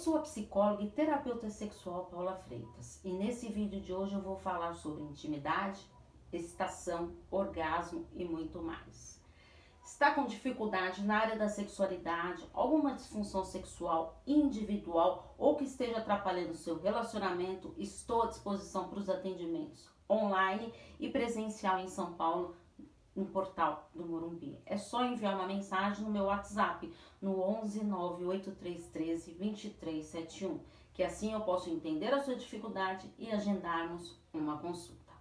sou a psicóloga e terapeuta sexual Paula Freitas e nesse vídeo de hoje eu vou falar sobre intimidade, excitação, orgasmo e muito mais. Está com dificuldade na área da sexualidade, alguma disfunção sexual individual ou que esteja atrapalhando seu relacionamento? Estou à disposição para os atendimentos online e presencial em São Paulo no portal do Morumbi. É só enviar uma mensagem no meu WhatsApp no 11 98313 2371, que assim eu posso entender a sua dificuldade e agendarmos uma consulta.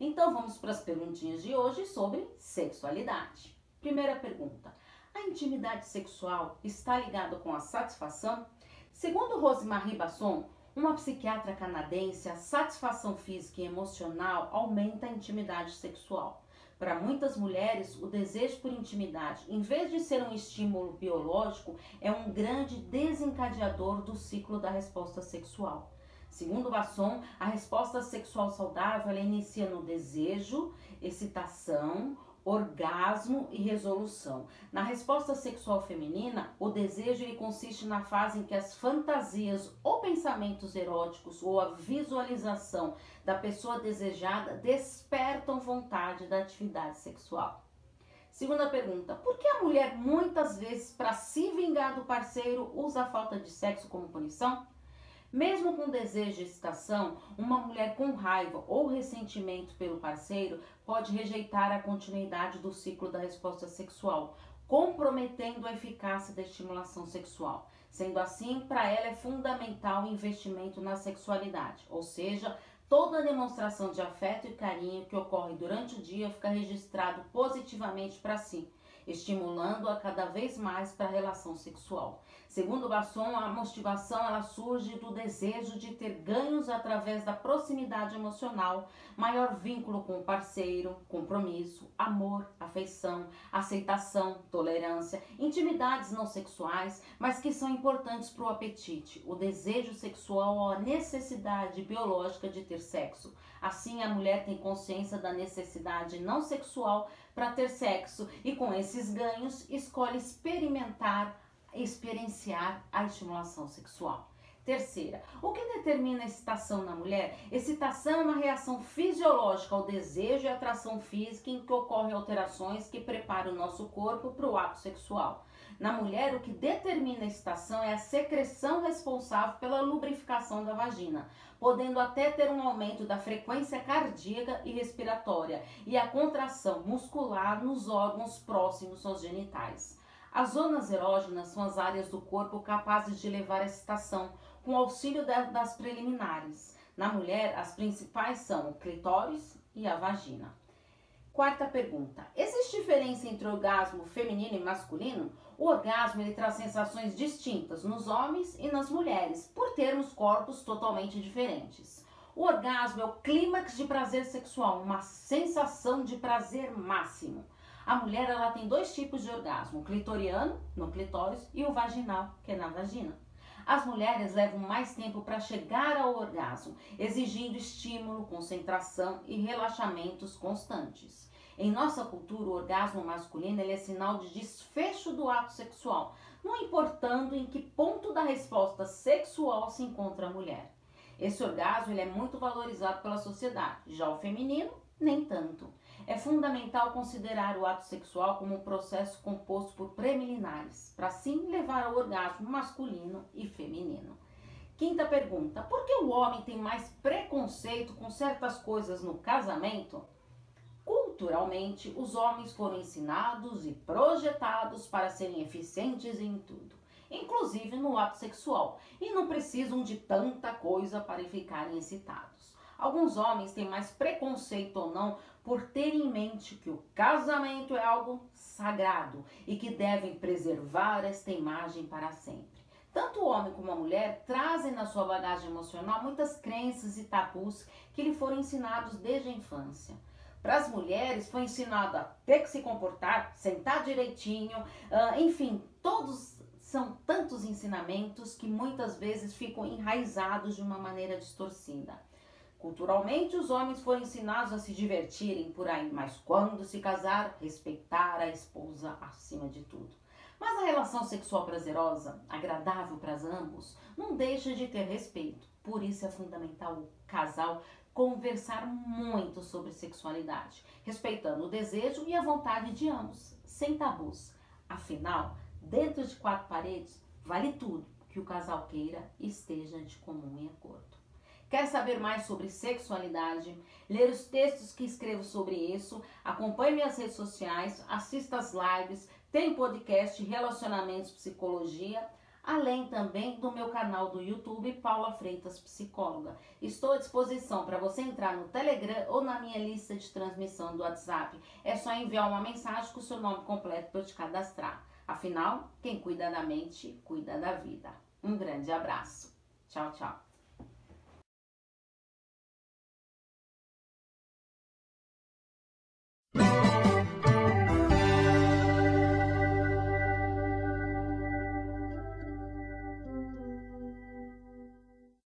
Então vamos para as perguntinhas de hoje sobre sexualidade. Primeira pergunta: a intimidade sexual está ligada com a satisfação? Segundo Rosemarie Basson, uma psiquiatra canadense, a satisfação física e emocional aumenta a intimidade sexual. Para muitas mulheres, o desejo por intimidade, em vez de ser um estímulo biológico, é um grande desencadeador do ciclo da resposta sexual. Segundo Basson, a resposta sexual saudável inicia no desejo, excitação, orgasmo e resolução. Na resposta sexual feminina, o desejo ele consiste na fase em que as fantasias ou pensamentos eróticos ou a visualização da pessoa desejada despertam vontade da atividade sexual. Segunda pergunta: por que a mulher muitas vezes para se vingar do parceiro usa a falta de sexo como punição? Mesmo com desejo de excitação, uma mulher com raiva ou ressentimento pelo parceiro pode rejeitar a continuidade do ciclo da resposta sexual, comprometendo a eficácia da estimulação sexual. Sendo assim, para ela é fundamental o investimento na sexualidade, ou seja, toda demonstração de afeto e carinho que ocorre durante o dia fica registrado positivamente para si estimulando-a cada vez mais para a relação sexual. Segundo Basson, a motivação ela surge do desejo de ter ganhos através da proximidade emocional, maior vínculo com o parceiro, compromisso, amor, afeição, aceitação, tolerância, intimidades não sexuais, mas que são importantes para o apetite, o desejo sexual ou a necessidade biológica de ter sexo. Assim, a mulher tem consciência da necessidade não sexual para ter sexo e com esses ganhos escolhe experimentar, experienciar a estimulação sexual. Terceira, o que determina excitação na mulher? Excitação é uma reação fisiológica ao desejo e atração física em que ocorrem alterações que preparam o nosso corpo para o ato sexual. Na mulher, o que determina a excitação é a secreção responsável pela lubrificação da vagina, podendo até ter um aumento da frequência cardíaca e respiratória e a contração muscular nos órgãos próximos aos genitais. As zonas erógenas são as áreas do corpo capazes de levar a excitação, com auxílio das preliminares. Na mulher, as principais são o clitóris e a vagina. Quarta pergunta: existe diferença entre orgasmo feminino e masculino? O orgasmo ele traz sensações distintas nos homens e nas mulheres, por termos corpos totalmente diferentes. O orgasmo é o clímax de prazer sexual, uma sensação de prazer máximo. A mulher ela tem dois tipos de orgasmo, o clitoriano, no clitóris, e o vaginal, que é na vagina. As mulheres levam mais tempo para chegar ao orgasmo, exigindo estímulo, concentração e relaxamentos constantes. Em nossa cultura, o orgasmo masculino é sinal de desfecho do ato sexual, não importando em que ponto da resposta sexual se encontra a mulher. Esse orgasmo ele é muito valorizado pela sociedade, já o feminino, nem tanto. É fundamental considerar o ato sexual como um processo composto por preliminares, para assim levar ao orgasmo masculino e feminino. Quinta pergunta: por que o homem tem mais preconceito com certas coisas no casamento? Culturalmente, os homens foram ensinados e projetados para serem eficientes em tudo, inclusive no ato sexual, e não precisam de tanta coisa para ficarem excitados. Alguns homens têm mais preconceito ou não por ter em mente que o casamento é algo sagrado e que devem preservar esta imagem para sempre. Tanto o homem como a mulher trazem na sua bagagem emocional muitas crenças e tabus que lhe foram ensinados desde a infância. Para as mulheres foi ensinado a ter que se comportar, sentar direitinho, uh, enfim, todos são tantos ensinamentos que muitas vezes ficam enraizados de uma maneira distorcida. Culturalmente, os homens foram ensinados a se divertirem por aí, mas quando se casar, respeitar a esposa acima de tudo. Mas a relação sexual prazerosa, agradável para ambos, não deixa de ter respeito. Por isso é fundamental o casal conversar muito sobre sexualidade, respeitando o desejo e a vontade de ambos, sem tabus. Afinal, dentro de quatro paredes, vale tudo que o casal queira e esteja de comum acordo. Quer saber mais sobre sexualidade? Ler os textos que escrevo sobre isso? Acompanhe minhas redes sociais, assista as lives, tem podcast Relacionamentos Psicologia, além também do meu canal do YouTube Paula Freitas Psicóloga. Estou à disposição para você entrar no Telegram ou na minha lista de transmissão do WhatsApp. É só enviar uma mensagem com o seu nome completo para eu te cadastrar. Afinal, quem cuida da mente, cuida da vida. Um grande abraço. Tchau, tchau.